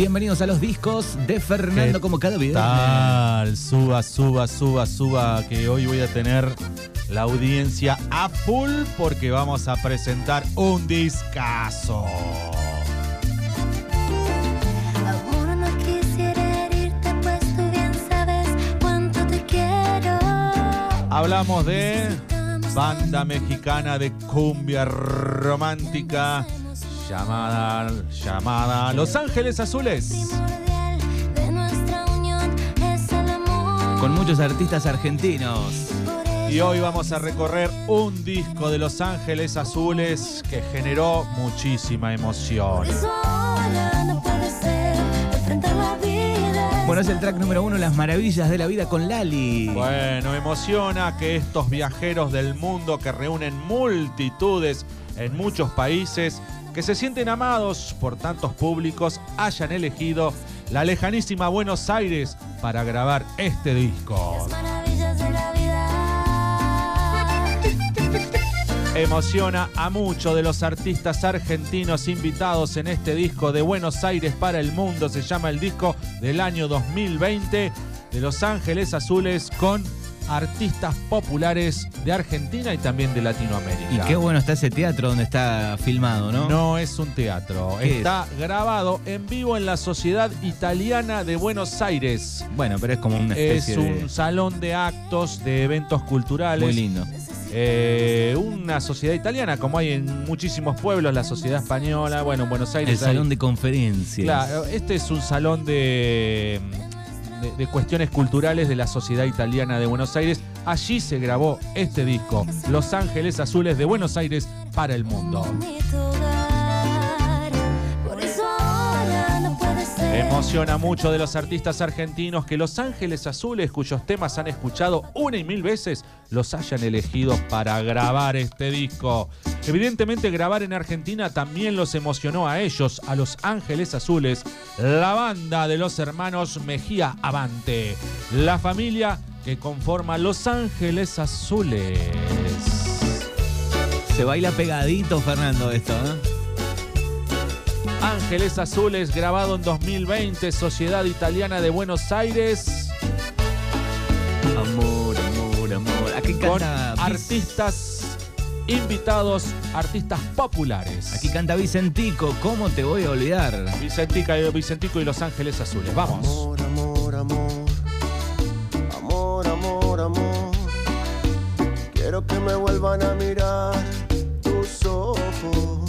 Bienvenidos a los discos de Fernando como cada video. Tal, suba, suba, suba, suba, que hoy voy a tener la audiencia a full porque vamos a presentar un discazo. Pues. Hablamos de banda mexicana de cumbia romántica llamada, llamada Los Ángeles Azules. Con muchos artistas argentinos. Y hoy vamos a recorrer un disco de Los Ángeles Azules que generó muchísima emoción. Por eso ahora no puede ser enfrentar la vida. Bueno, es el track número uno, Las Maravillas de la Vida con Lali. Bueno, emociona que estos viajeros del mundo que reúnen multitudes en muchos países, que se sienten amados por tantos públicos, hayan elegido la lejanísima Buenos Aires para grabar este disco. Las maravillas de la vida. Emociona a muchos de los artistas argentinos invitados en este disco de Buenos Aires para el mundo. Se llama el disco del año 2020 de Los Ángeles Azules con artistas populares de Argentina y también de Latinoamérica. Y qué bueno está ese teatro donde está filmado, ¿no? No es un teatro, ¿Qué está grabado en vivo en la Sociedad Italiana de Buenos Aires. Bueno, pero es como una Es especie un de... salón de actos, de eventos culturales. Muy lindo. Eh, una sociedad italiana, como hay en muchísimos pueblos, la sociedad española, bueno, en Buenos El Aires. hay- salón de conferencias. Claro, este es un salón de, de, cuestiones culturales de la sociedad italiana de Buenos Aires. Allí se grabó este disco, Los Ángeles Azules de Buenos Aires para el mundo. Emociona mucho de los artistas argentinos que Los Ángeles Azules, cuyos temas han escuchado una y mil veces, los hayan elegido para grabar este disco. Evidentemente grabar en Argentina también los emocionó a ellos, a Los Ángeles Azules, la banda de los hermanos Mejía Avante, la familia que conforma Los Ángeles Azules. Se baila pegadito, Fernando, esto, ¿eh? Ángeles Azules, grabado en 2020, Sociedad Italiana de Buenos Aires. Amor, amor, amor. Aquí con canta, artistas invitados, artistas populares. aquí canta Vicentico. ¿Cómo te voy a olvidar? Vicentica, Vicentico y Los Ángeles Azules. Vamos. Amor, amor, amor. Amor, amor, amor. Quiero que me vuelvan a mirar tus ojos.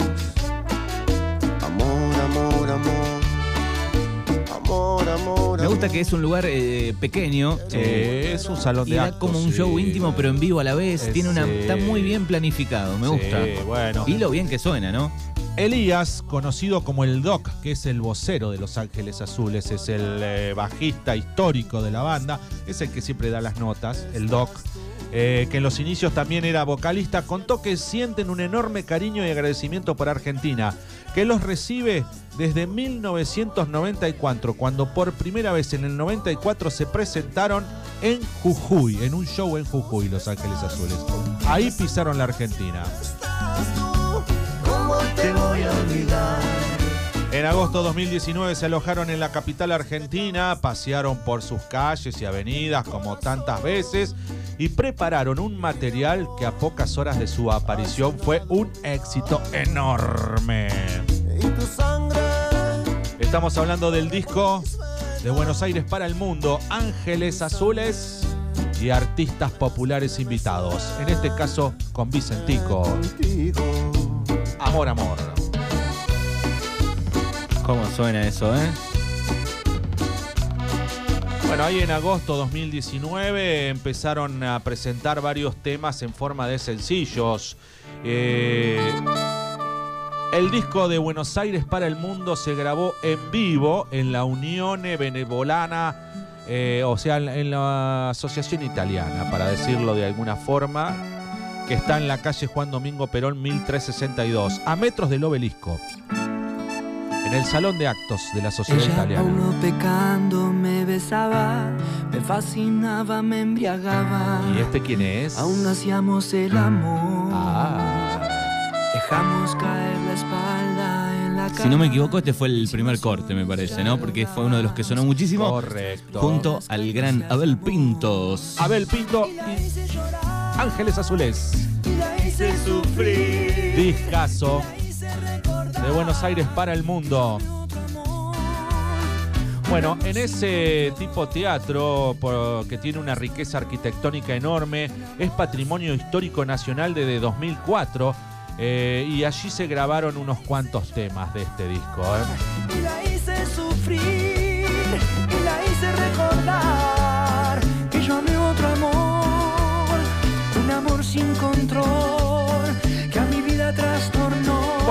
Amor, amor, amor. Amor. Me gusta que es un lugar eh, pequeño. Eh, es un salón Y de da actos. como un show sí. íntimo, pero en vivo a la vez. Tiene una, sí. está muy bien planificado, me Sí, gusta. bueno. Y lo bien que suena, ¿no? Elías, conocido como el Doc, que es el vocero de Los Ángeles Azules, es el eh, bajista histórico de la banda, es el que siempre da las notas, el Doc, eh, que en los inicios también era vocalista, contó que sienten un enorme cariño y agradecimiento por Argentina, que los recibe desde 1994, cuando por primera vez en el 94 se presentaron en Jujuy, en un show en Jujuy, Los Ángeles Azules. Ahí pisaron la Argentina. ¿Cómo te voy a olvidar? En agosto 2019 se alojaron en la capital argentina, pasearon por sus calles y avenidas como tantas veces y prepararon un material que a pocas horas de su aparición fue un éxito enorme. Y tu sangre. Estamos hablando del disco de Buenos Aires para el mundo, Ángeles Azules y artistas populares invitados. En este caso con Vicentico. Amor, amor. ¿Cómo suena eso, eh? Bueno, ahí en agosto 2019 empezaron a presentar varios temas en forma de sencillos. Eh, el disco de Buenos Aires para el Mundo se grabó en vivo en la Unione Benevolana, eh, o sea, en la Asociación Italiana, para decirlo de alguna forma, que está en la calle Juan Domingo Perón 1362, a metros del obelisco, en el Salón de Actos de la Sociedad Ella Italiana. uno pecando me besaba, me fascinaba, me embriagaba. ¿Y este quién es? Aún hacíamos el amor. Ah. Dejamos caer la espalda en la la cara. Si no me equivoco, este fue el primer corte, me parece, ¿no? Porque fue uno de los que sonó muchísimo. Correcto. Junto al gran Abel Pintos. Abel Pinto y Ángeles Azules. Discaso de Buenos Aires para el mundo. Bueno, en ese tipo teatro que tiene una riqueza arquitectónica enorme, es patrimonio histórico nacional desde 2004 eh, y allí se grabaron unos cuantos temas de este disco. ¿eh? Y la hice sufrir, y la hice recordar que yo amé otro amor, un amor sin control que a mi vida trastornó.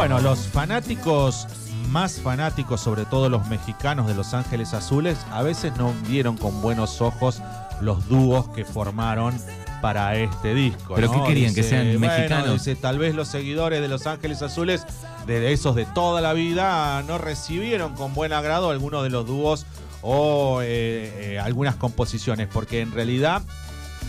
Bueno, los fanáticos más fanáticos, sobre todo los mexicanos de Los Ángeles Azules, a veces no vieron con buenos ojos los dúos que formaron para este disco. ¿Pero ¿no? qué querían, que sean bueno, mexicanos? dice, tal vez los seguidores de Los Ángeles Azules, de esos de toda la vida, no recibieron con buen agrado algunos de los dúos o eh, eh, algunas composiciones, porque en realidad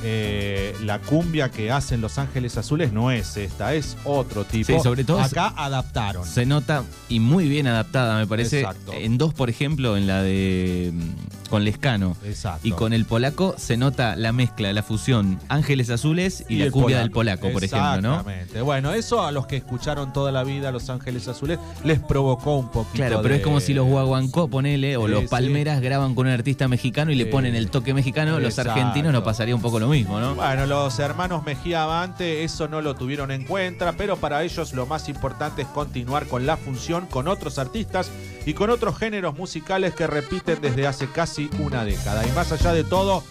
eh, la cumbia que hacen Los Ángeles Azules no es esta, es otro tipo. Sí, sobre todo acá adaptaron. Se nota y muy bien adaptada, me parece. Exacto. En dos, por ejemplo, en la de mm, con Lescano. Exacto. Y con el polaco se nota la mezcla, la fusión Ángeles Azules y, la cumbia del polaco, por ejemplo, ¿no? Exactamente. Bueno, eso a los que escucharon toda la vida Los Ángeles Azules les provocó un poquito Claro, pero de- es como si los Guaguancó, ponele, o Sí, los sí. Palmeras graban con un artista mexicano y le ponen el toque mexicano, los argentinos no pasaría un poco lo mismo, ¿no? Bueno, los hermanos Mejía Avante eso no lo tuvieron en cuenta, pero para ellos lo más importante es continuar con la función con otros artistas y con otros géneros musicales que repiten desde hace casi una década. Y más allá de todo,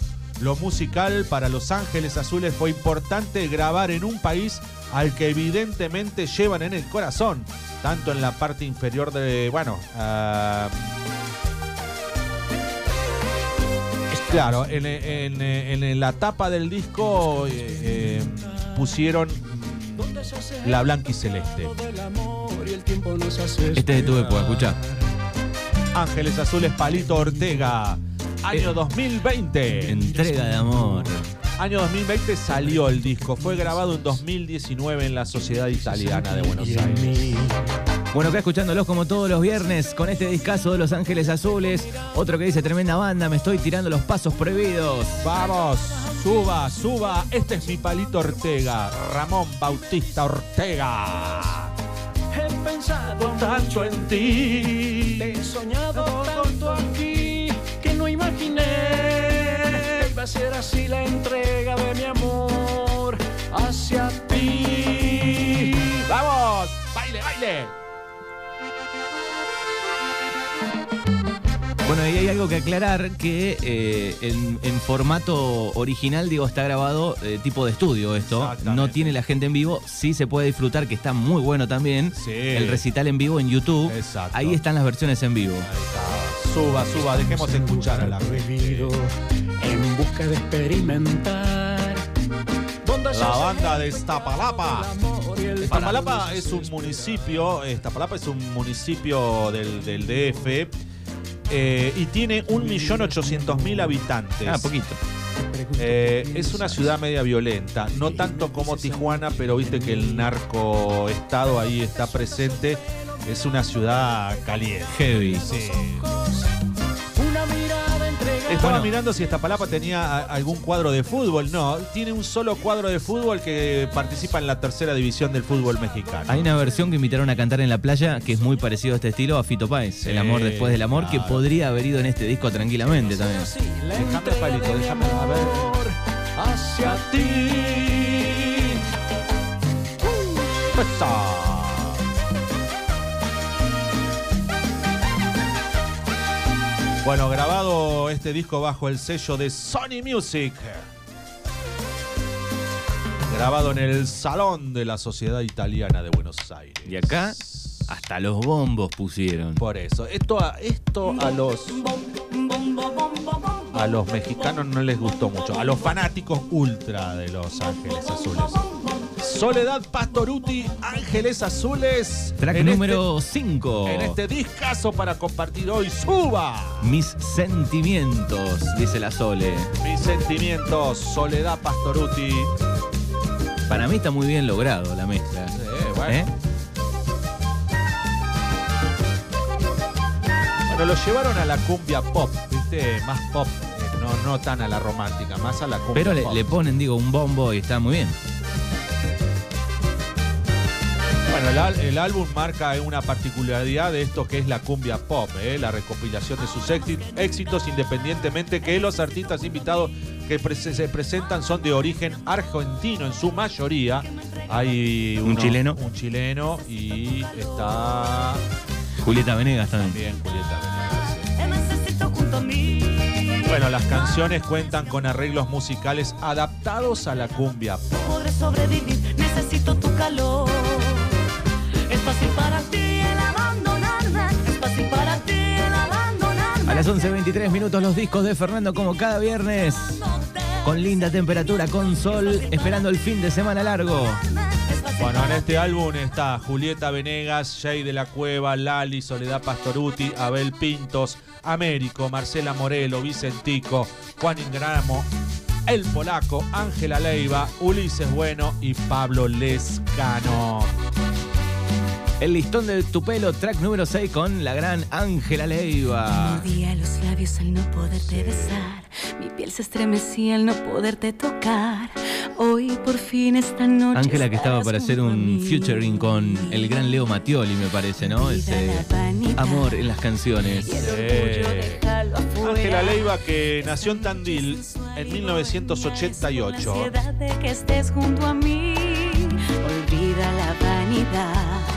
lo musical para Los Ángeles Azules fue importante grabar en un país al que evidentemente llevan en el corazón, tanto en la parte inferior de, bueno, ah, Claro, en la tapa del disco eh, eh, pusieron la blanca y celeste. Este es de tu época, escucha. Ángeles Azules Palito Ortega. Año 2020. Entrega de amor. Año 2020 salió el disco. Fue grabado en 2019 en la Sociedad Italiana de Buenos Aires. Bueno, acá escuchándolos como todos los viernes con este discazo de Los Ángeles Azules. Otro que dice tremenda banda, me estoy tirando los pasos prohibidos. Vamos, suba, suba. Este es mi Palito Ortega. Ramón Bautista Ortega. He pensado Tanto en ti. He soñado tanto aquí que no imaginé que iba a ser así la entrega de mi amor hacia ti. ¡Vamos! ¡Baile, baile! Bueno, y hay algo que aclarar que eh, en, en formato original, digo, está grabado eh, tipo de estudio esto. No tiene la gente en vivo, sí se puede disfrutar, que está muy bueno también. Sí. El recital en vivo en YouTube. Exacto. Ahí están las versiones en vivo. Ahí está. Suba, suba, dejemos escuchar a la prohibido en busca de experimentar. ¿Dónde se La banda de Iztapalapa. Iztapalapa es un municipio, Iztapalapa es un municipio del, del DF eh, y tiene 1.800.000 habitantes. Ah, poquito. Eh, es una ciudad media violenta, no tanto como Tijuana, pero viste que el narcoestado ahí está presente. Es una ciudad caliente. Heavy. Sí. Estaba Bueno. mirando si Iztapalapa tenía a- algún cuadro de fútbol. No, tiene un solo cuadro de fútbol que participa en la tercera división del fútbol mexicano. Hay una versión que invitaron a cantar en la playa que es muy parecido a este estilo a Fito Páez. El amor después del amor, que podría haber ido en este disco tranquilamente también. Déjame, Palito, déjame, a ver. Hacia ti. Bueno, grabado este disco bajo el sello de Sony Music. Grabado en el Salón de la Sociedad Italiana de Buenos Aires. Y acá hasta los bombos pusieron. Por eso, esto a, esto a los a los mexicanos no les gustó mucho, a los fanáticos ultra de Los Ángeles Azules. Soledad Pastoruti, Ángeles Azules. Track en número 5. Este, en este discazo para compartir hoy, suba. Mis sentimientos, dice la Sole. Mis sentimientos, Soledad Pastoruti. Para mí está muy bien logrado la mezcla. Sí, bueno. ¿Eh? Bueno, lo llevaron a la cumbia pop, ¿viste? Más pop, eh, no, no tan a la romántica, más a la cumbia Pero le, pop. le ponen, digo, un bombo y está muy bien. Bueno, el, álbum marca una particularidad de esto que es la cumbia pop, ¿eh? la recopilación de sus éxi- éxitos, independientemente que los artistas invitados que pre- se presentan son de origen argentino en su mayoría. Hay Un chileno. Un chileno y está Julieta Venegas también. también Julieta Venegas. Bueno, las canciones cuentan con arreglos musicales adaptados a la cumbia pop. Podré sobrevivir, necesito tu calor. A las 11.23 minutos los discos de Fernando como cada viernes. Con linda temperatura, con sol, esperando el fin de semana largo. Bueno, en este álbum está Julieta Venegas, Jay de la Cueva, Lali, Soledad Pastoruti, Abel Pintos, Américo, Marcela Morelo, Vicentico, Juan Ingramo, El Polaco, Ángela Leiva, Ulises Bueno y Pablo Lescano. El listón de tu pelo, track número 6 con la gran Ángela Leiva. Mordía los labios al no poderte besar. Mi piel se estremecía al no poderte tocar. Hoy por fin esta noche. Ángela que estaba para hacer un featuring con el gran Leo Mattioli, me parece, ¿no? Ese amor en las canciones. Ángela Leiva que nació en Tandil en La 1988. ansiedad de que estés junto a mí. Olvida la vanidad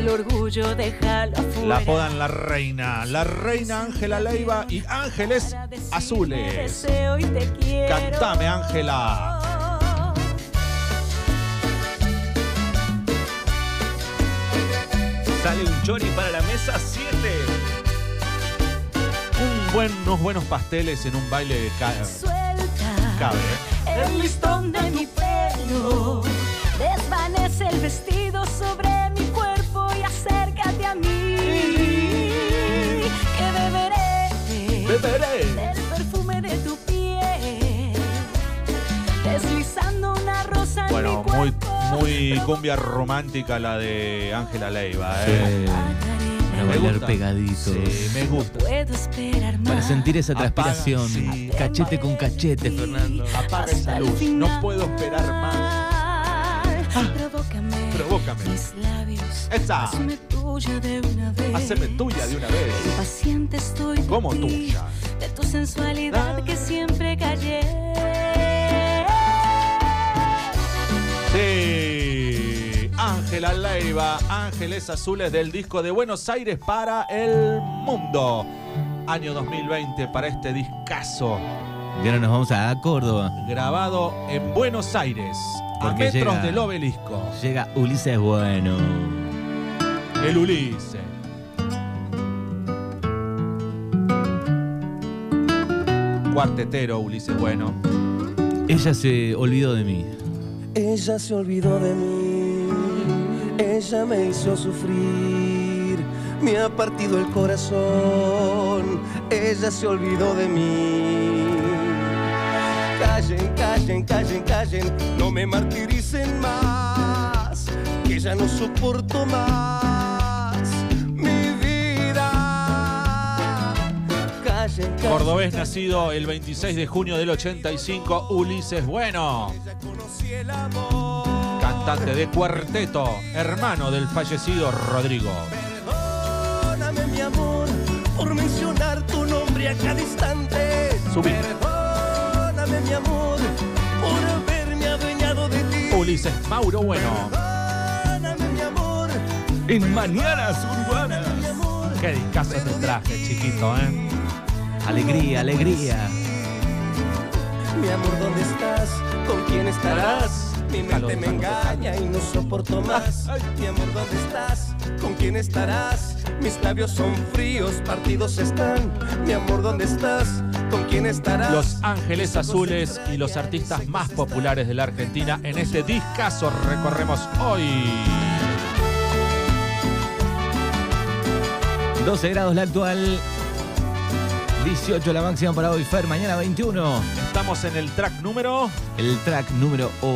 el orgullo, déjalo afuera. La apodan la reina, la reina Ángela Leiva y Ángeles Azules. Cantame, Ángela. Sale un chori para la mesa 7. Un buen, unos buenos pasteles en un baile de ca- Suelta cabe. ¿eh? el listón de mi pelo. Desvanece el vestido sobre Bueno, muy, muy cumbia romántica la de Ángela Leiva. Sí, ¿eh? para Me bailar gusta. pegaditos. Sí, me gusta. Para sentir esa Apaga, transpiración. sí. Cachete con cachete, Fernando. Apaga esa luz. No puedo esperar más. Provócame. Provócame. Mis labios. Esa. Hazme tuya de una vez. Haceme tuya de una vez. Impaciente estoy. Como tuya. De tu sensualidad que siempre callé. Sí. Ángela Leiva, Ángeles Azules del disco de Buenos Aires para el mundo. Año 2020 para este discazo. Y ahora nos vamos a Córdoba. Grabado en Buenos Aires, a metros llega- del obelisco. Llega Ulises Bueno. El Ulises. Cuartetero, Ulises Bueno. Ella se olvidó de mí. Ella se olvidó de mí, ella me hizo sufrir, me ha partido el corazón, ella se olvidó de mí. Callen, callen, callen, callen, no me martiricen más, que ya no soporto más Cordobés nacido el 26 de junio del 85, Ulises Bueno. Cantante de cuarteto, hermano del fallecido Rodrigo. Perdóname mi amor por mencionar tu nombre a cada instante. Subí. Perdóname mi amor por haberme adueñado de ti. Ulises Mauro Bueno. Perdóname mi amor, En Mañanas Urbanas. Qué discazo te traje, chiquito, ¿eh? Alegría, alegría. Mi amor, ¿dónde estás? ¿Con quién estarás? Mi mente me engaña y no soporto más. Mi amor, ¿dónde estás? ¿Con quién estarás? Mis labios son fríos, partidos están. Mi amor, ¿dónde estás? ¿Con quién estarás? Los Ángeles Azules y los artistas más populares de la Argentina en este discazo recorremos hoy. 12 grados la actual. 18 la máxima para hoy, Fer. Mañana 21. Estamos en el track número. El track número 8.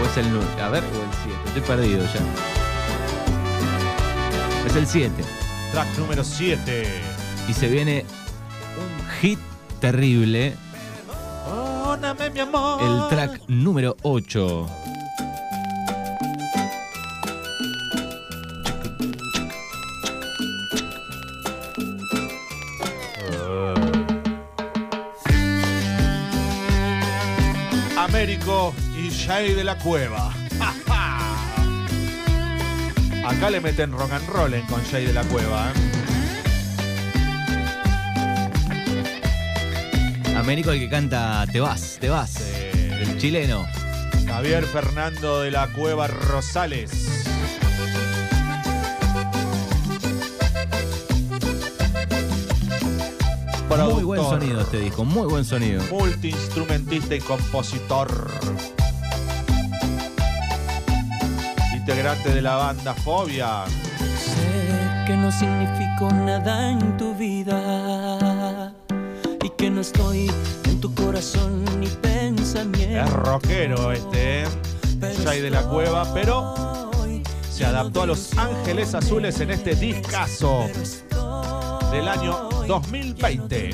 O es el 9. A ver, o el 7. Estoy perdido ya. Es el 7. Track número 7. Y se viene un hit terrible. Perdóname, mi amor. El track número 8. Américo y Jay de la Cueva. Acá le meten rock and roll en con Jay de la Cueva. ¿eh? Américo el que canta Te vas, te vas. El chileno. Javier Fernando de la Cueva Rosales. Muy buen sonido este disco, muy buen sonido. Multiinstrumentista y compositor. Integrante de la banda Fobia. Sé que no significo nada en tu vida y que no estoy en tu corazón ni pensamiento. Es rockero este, ¿eh? Jay de la Cueva, pero se adaptó a Los Ángeles Azules en este discazo del año 2020.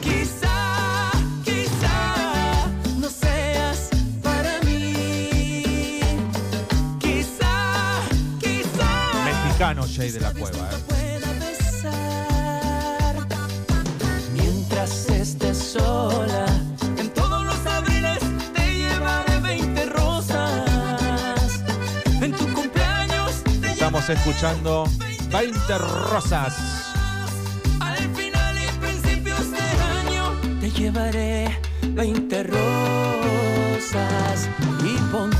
Quizá, quizá no seas para mí. Quizá, quizá Mexicano Jay de la Cueva, ¿eh? pueda besar mientras estés sola. En todos los abriles te llevaré 20 rosas. En tu cumpleaños te Estamos escuchando 20 Rosas. Al final y principios de año te llevaré 20 rosas y pondré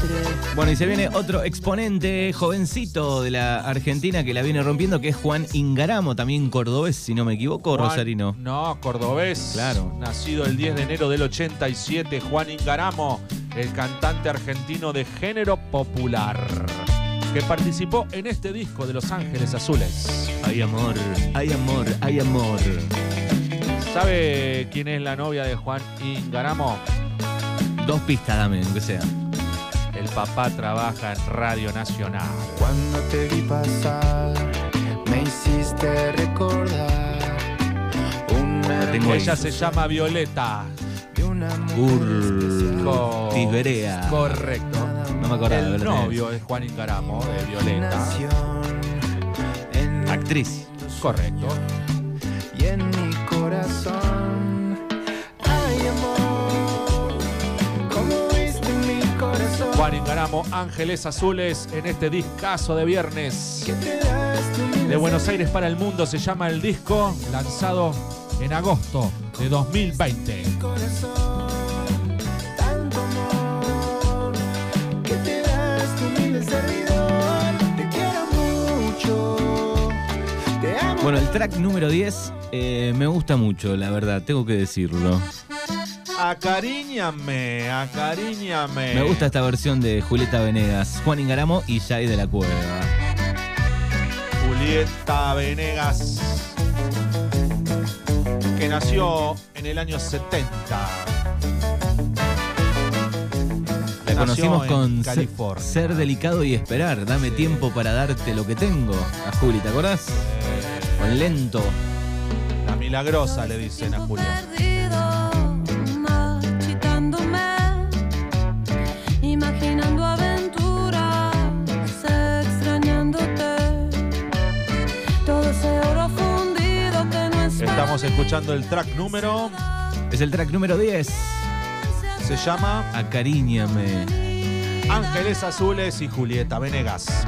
Bueno, y se viene otro exponente jovencito de la Argentina que la viene rompiendo, que es Juan Ingaramo, también cordobés, si no me equivoco, Juan- Rosarino. No, cordobés. Claro. Nacido el 10 de enero del 87, Juan Ingaramo, el cantante argentino de género popular, que participó en este disco de Los Ángeles Azules. Hay amor, hay amor, hay amor. ¿Sabe quién es la novia de Juan Ingaramo? Dos pistas dame, aunque sea. El papá trabaja en Radio Nacional. Cuando te vi pasar, me hiciste recordar una tengo. Ella se llama Violeta. de una mujer. Correcto. No me acordaba. El novio es Juan Ingaramo de Violeta. Actriz. Correcto. y en mi corazón. Ay, amor, como viste en mi corazón. Juan Ingaramo, Ángeles Azules en este discazo de viernes. De Buenos Aires para el mundo se llama el disco, lanzado en agosto de 2020. Bueno, el track número 10 eh, me gusta mucho, la verdad, tengo que decirlo. Acariñame, acariñame. Me gusta esta versión de Julieta Venegas, Juan Ingaramo y Jay de la Cueva. Julieta Venegas, que nació en el año 70. La Nació conocimos con California. Ser delicado y esperar. Dame tiempo para darte lo que tengo. A Juli, ¿te acordás? Con lento. la milagrosa le dicen a Julia. Imaginando aventuras, extrañándote. Todo ese oro fundido que no es Estamos escuchando el track número, Es el track número 10. se llama Acariñame. Ángeles Azules y Julieta Venegas.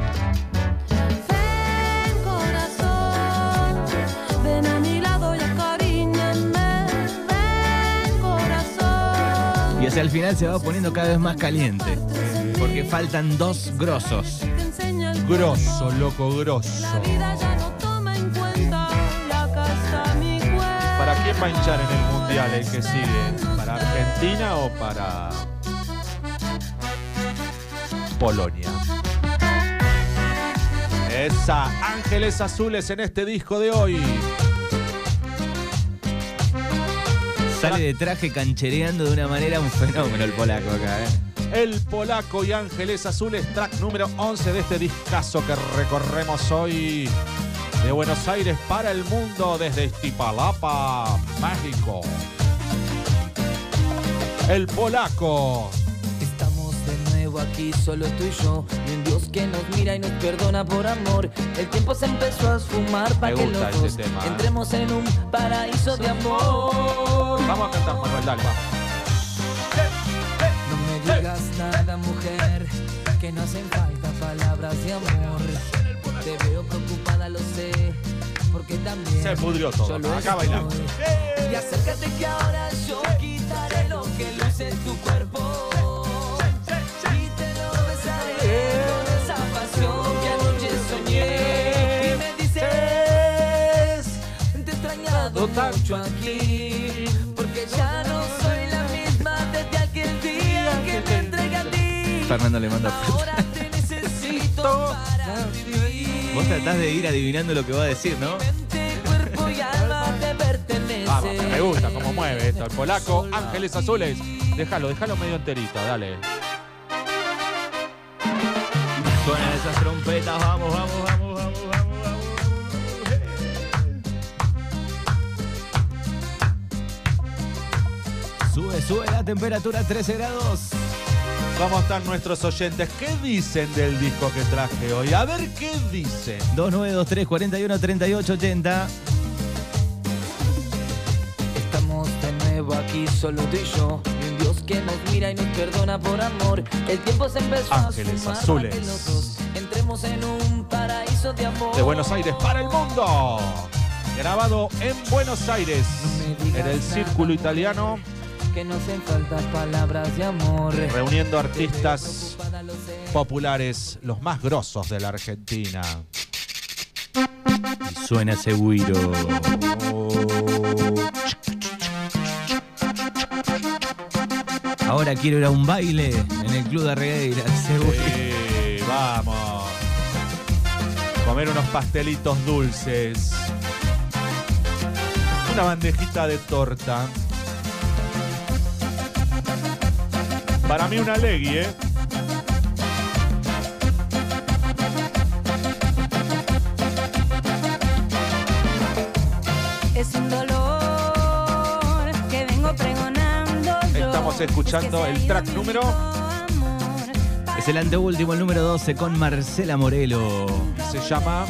Hacia el final se va poniendo cada vez más caliente. Porque faltan dos grosos. Grosso, loco, grosso. La vida ya no toma en cuenta y acá está mi cuerpo. ¿Para quién va a hinchar en el mundial el que sigue? ¿Para Argentina o para Polonia? Esa, Ángeles Azules en este disco de hoy. Sale de traje canchereando de una manera un fenómeno el polaco acá, ¿eh? El Polaco y Ángeles Azules, track número 11 de este discazo que recorremos hoy de Buenos Aires para el mundo desde Iztapalapa, México. El Polaco. Estamos de nuevo aquí, solo tú y yo. Y un Dios que nos mira y nos perdona por amor. El tiempo se empezó a esfumar para que los tema, ¿eh? entremos en un paraíso de amor. Vamos a cantar, Manuel, dale, va. No me digas nada, mujer, que no hacen falta palabras de amor. Te veo preocupada, lo sé, porque también. Se pudrió todo. yo lo Acá bailando. estoy. Y acércate que ahora yo quitaré lo que luce en tu cuerpo. Aquí, porque ya no soy la misma desde aquel día que me entregué a ti. Fernando le manda. Ahora te necesito para vivir. Vos tratás de ir adivinando lo que va a decir, ¿no? Mente, cuerpo y alma te pertenece. Vamos, que me gusta cómo mueve esto. El Polaco, Ángeles Azules. Déjalo, déjalo medio enterito, dale. Suenan esas trompetas, vamos, vamos, vamos, Sube, la temperatura a 13 grados. ¿Cómo están nuestros oyentes? ¿Qué dicen del disco que traje hoy? A ver qué dicen. 2923 41 38 80. Estamos de nuevo aquí, solo tú y yo. Y un Dios que nos mira y nos perdona por amor. El tiempo se empezó Ángeles a sumar para azules. que los dos entremos en un paraíso de amor. De Buenos Aires para el mundo. Grabado en Buenos Aires. No En el Círculo nada, Italiano. Que no hacen falta palabras de amor. Reuniendo artistas populares, los más grosos de la Argentina. Y suena seguro. Ahora quiero ir a un baile en el Club de Regueira. Seguro. Sí, vamos. Comer unos pastelitos dulces. Una bandejita de torta. Para mí una legui, ¿eh? Es un dolor que vengo pregonando. yo. Estamos escuchando Es que el track número. Es el anteúltimo, el número 12, con Marcela Morelo. Se llama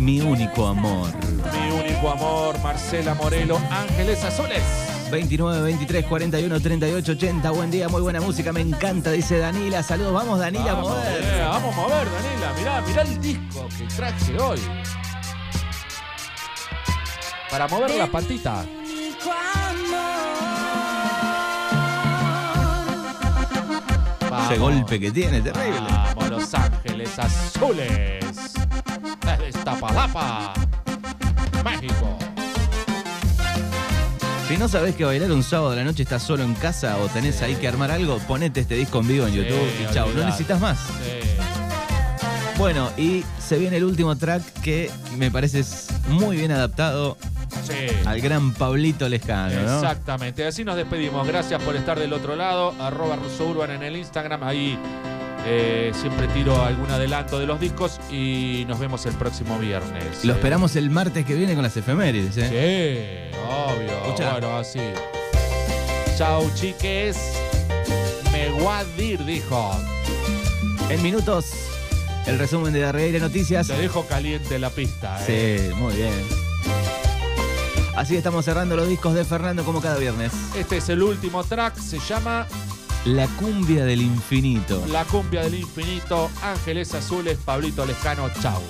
Mi único amor. Mi único amor, Marcela Morelo, Ángeles Azules. 29, 23, 41, 38, 80. Buen día, muy buena música. Me encanta, dice Danila. Saludos, vamos, Danila, a Vamos, mover. eh, vamos a mover, Daniela. Mirá, mirá el disco que traje hoy. Para mover la patita. Único amor. Vamos. Ese golpe que tiene, terrible. Vamos, Los Ángeles Azules. Desde Iztapalapa, México. Si no sabés que bailar un sábado de la noche estás solo en casa o tenés ahí que armar algo, ponete este disco en vivo en Sí, YouTube y chao, no necesitas más. Sí. Bueno, y se viene el último track que me parece es muy bien adaptado al gran Pablito Lescano, ¿no? Exactamente, así nos despedimos. Gracias por estar del otro lado. Arroba Russo Urban en el Instagram. Ahí eh, siempre tiro algún adelanto de los discos y nos vemos el próximo viernes. Lo Eh, esperamos el martes que viene con las efemérides, ¿eh? Sí, obvio. Escuchá. Bueno, así. Chau, chiques. Me guadir, dijo. En minutos, el resumen de Darreira Noticias. Te dejo caliente la pista. eh. Sí, muy bien. Así estamos cerrando los discos de Fernando como cada viernes. Este es el último track. Se llama La cumbia del infinito. La cumbia del infinito. Ángeles Azules, Pablito Lescano. Chau.